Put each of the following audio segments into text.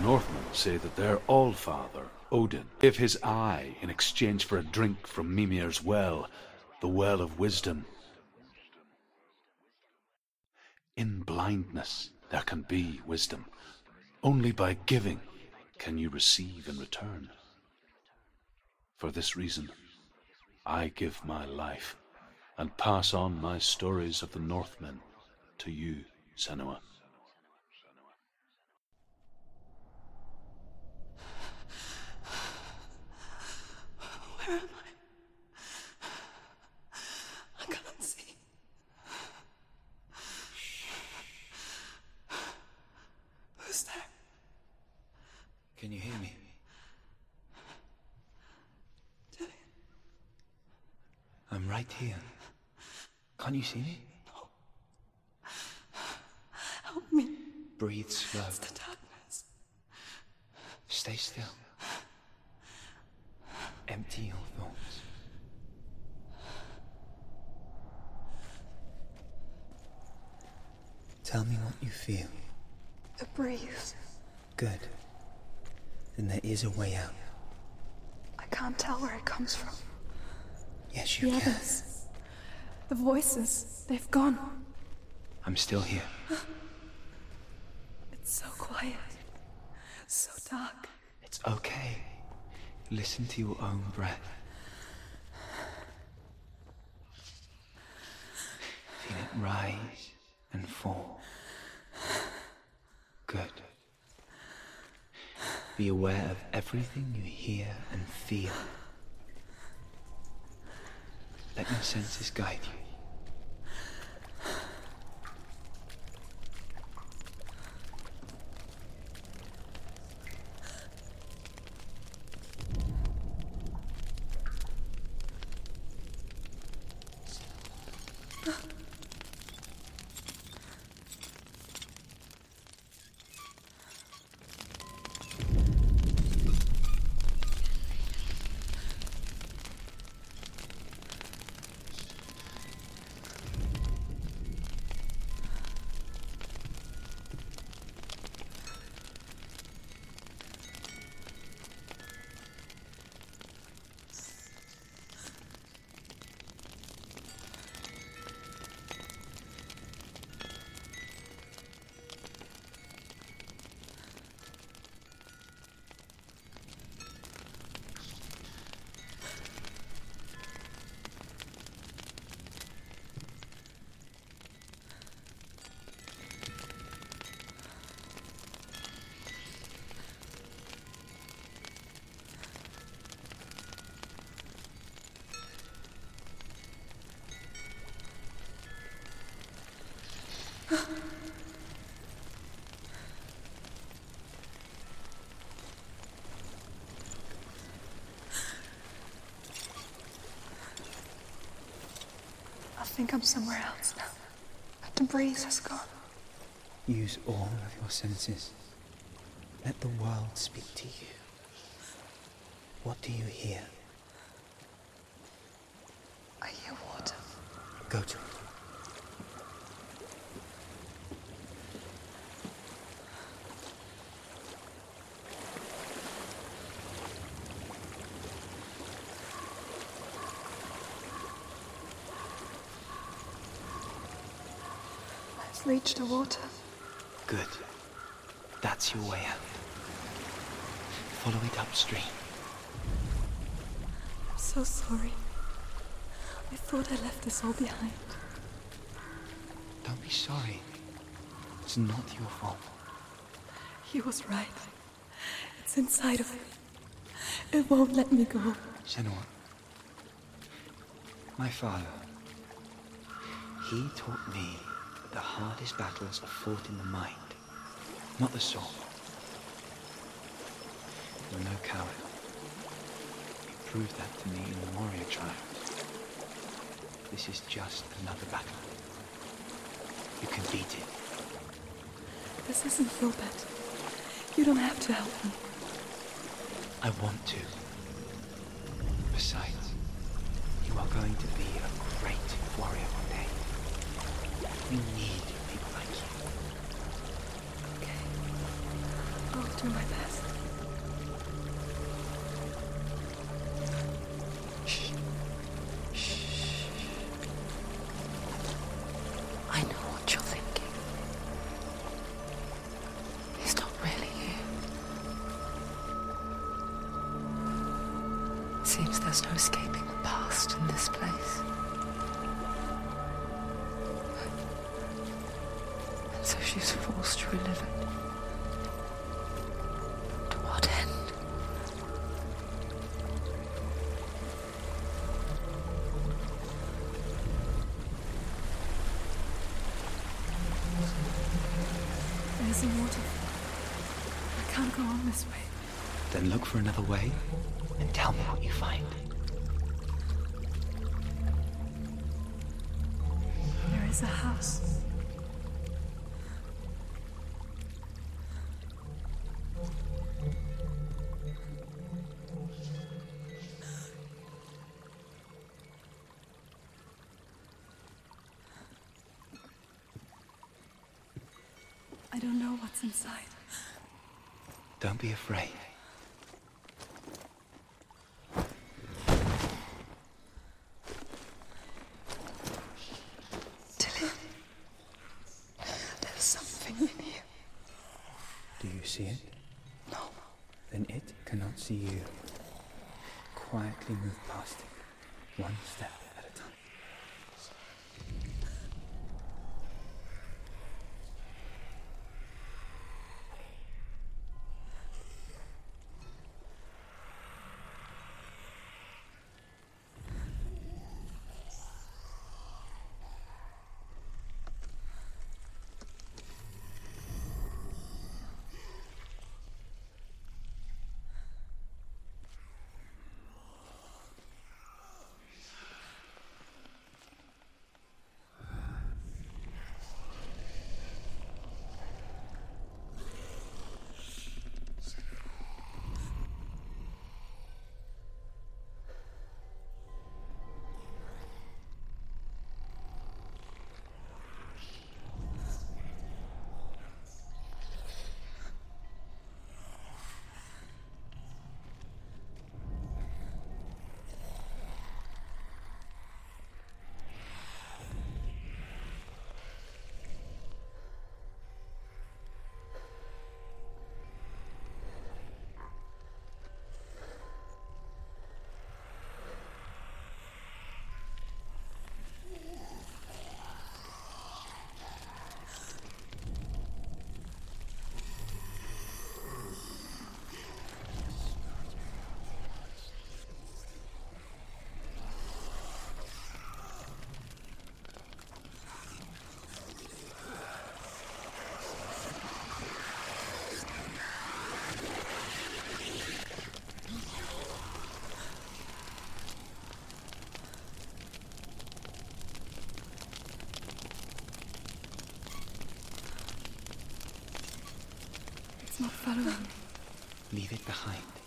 The Northmen say that their All-Father, Odin, gave his eye in exchange for a drink from Mimir's well, the Well of Wisdom. In blindness there can be wisdom. Only by giving can you receive in return. For this reason, I give my life and pass on my stories of the Northmen to you, Senua. Where am I? I can't see. Who's there? Can you hear me? Dillion. Here. Can't you see me? No. Help me. Breathe slow. It's the darkness. Stay still. Empty your thoughts. Tell me what you feel. A breeze. Good. Then there is a way out. I can't tell where it comes from. Yes, you the can. others. The voices. They've gone. I'm still here. It's so quiet. So dark. It's okay. Listen to your own breath. Feel it rise and fall. Good. Be aware of everything you hear and feel. Let your senses guide you. Think I'm somewhere else now. The breeze has gone. Use all of your senses. Let the world speak to you. What do you hear? I hear water. Go to it. I've reached the water. Good. That's your way out. Follow it upstream. I'm so sorry. I thought I left this all behind. Don't be sorry. It's not your fault. He was right. It's inside of me. It won't let me go. Senua. My father. He taught me the hardest battles are fought in the mind, not the sword. You're no coward. You proved that to me in the warrior trials. This is just another battle. You can beat it. This isn't your battle. You don't have to help me. I want to. Besides, you are going to be a great warrior. We need people like you. Okay. I'll do my best. Shh. I know what you're thinking. He's not really here. Seems there's no escaping she's forced to relive it. To what end? There's a waterfall. I can't go on this way. Then look for another way and tell me what you find. There is a house. What's inside. Don't be afraid. Tilly, there's something in here. Do you see it? No. Then it cannot see you. Quietly move past it, one step Not following. Leave it behind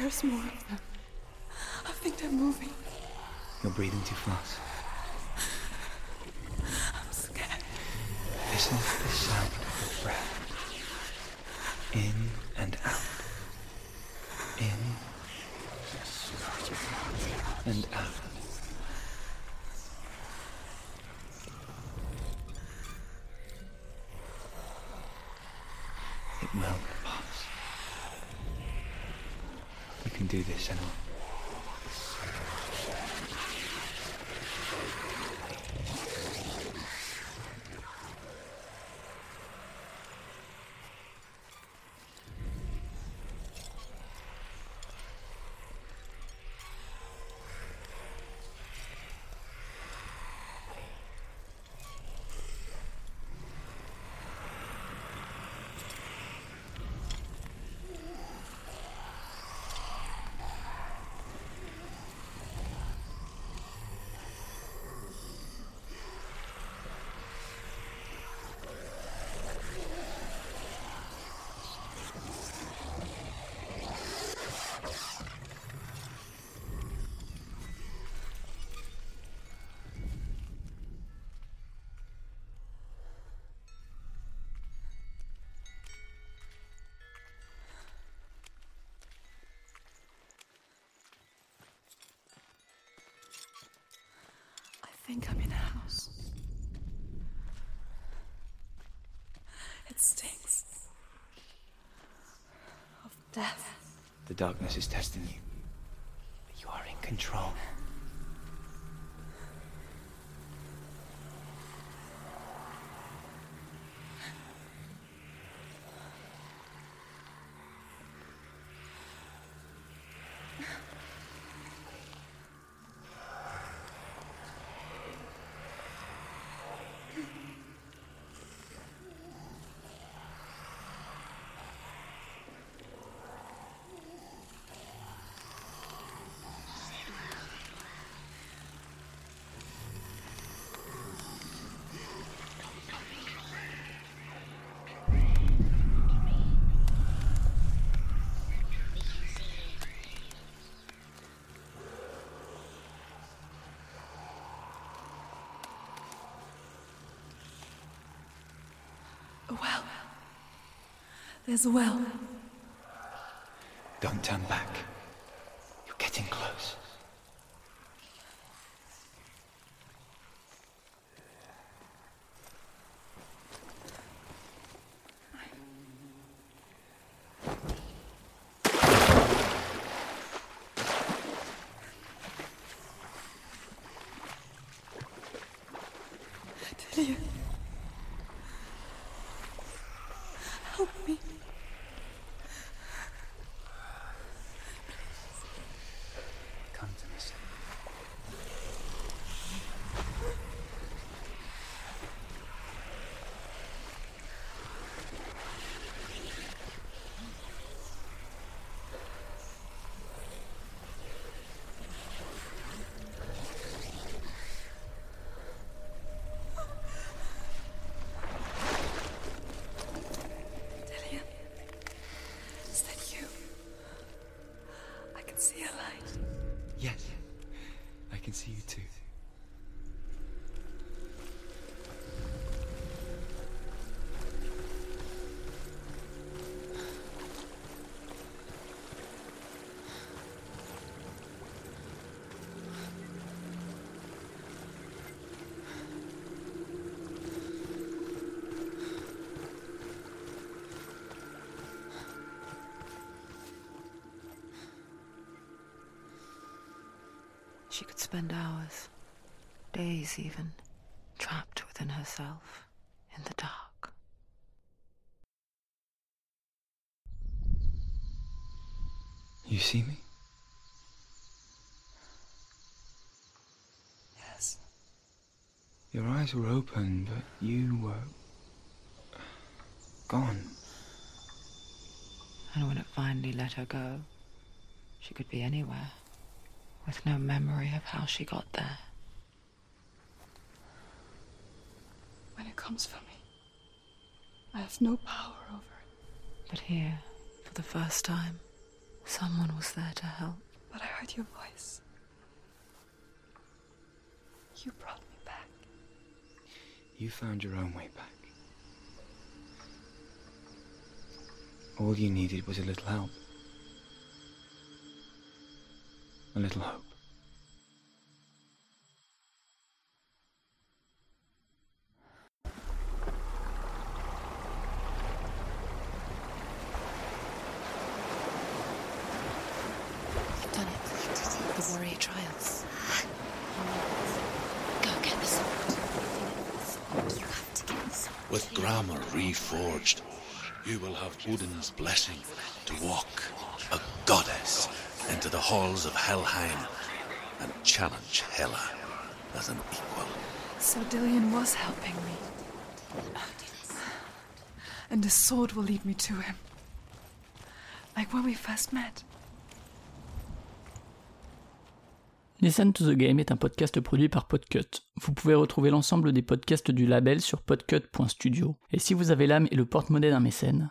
There's more of them. I think they're moving. You're breathing too fast. I'm scared. Listen to the sound of your breath. In and out. In and out. It will pass. You can do this, Emma. think I'm in a house. It stinks of death. The darkness is testing you. But you are in control. A well. There's a well. Don't turn back. You're getting close. Delia. Help me. Come to me, son. Delia. Is that you? I can see a light. Yes. I can see you too. She could spend hours, days even, trapped within herself, in the dark. You see me? Yes. Your eyes were open, but you were. gone. And when it finally let her go, she could be anywhere, with no memory of how she got there. When it comes for me, I have no power over it. But here, for the first time, someone was there to help. But I heard your voice. You brought me back. You found your own way back. All you needed was a little help. A little hope. You've done it. The warrior trials. Go get the sword. You have to get the sword. With Gramr reforged, you will have Odin's blessing to walk, a goddess, into the halls of Helheim and challenge Hela as an equal. So Dillian was helping me. And the sword will lead me to him. Like when we first met. Listen to the Game est un podcast produit par Podcut. Vous pouvez retrouver l'ensemble des podcasts du label sur podcut.studio. Et si vous avez l'âme et le porte-monnaie d'un mécène,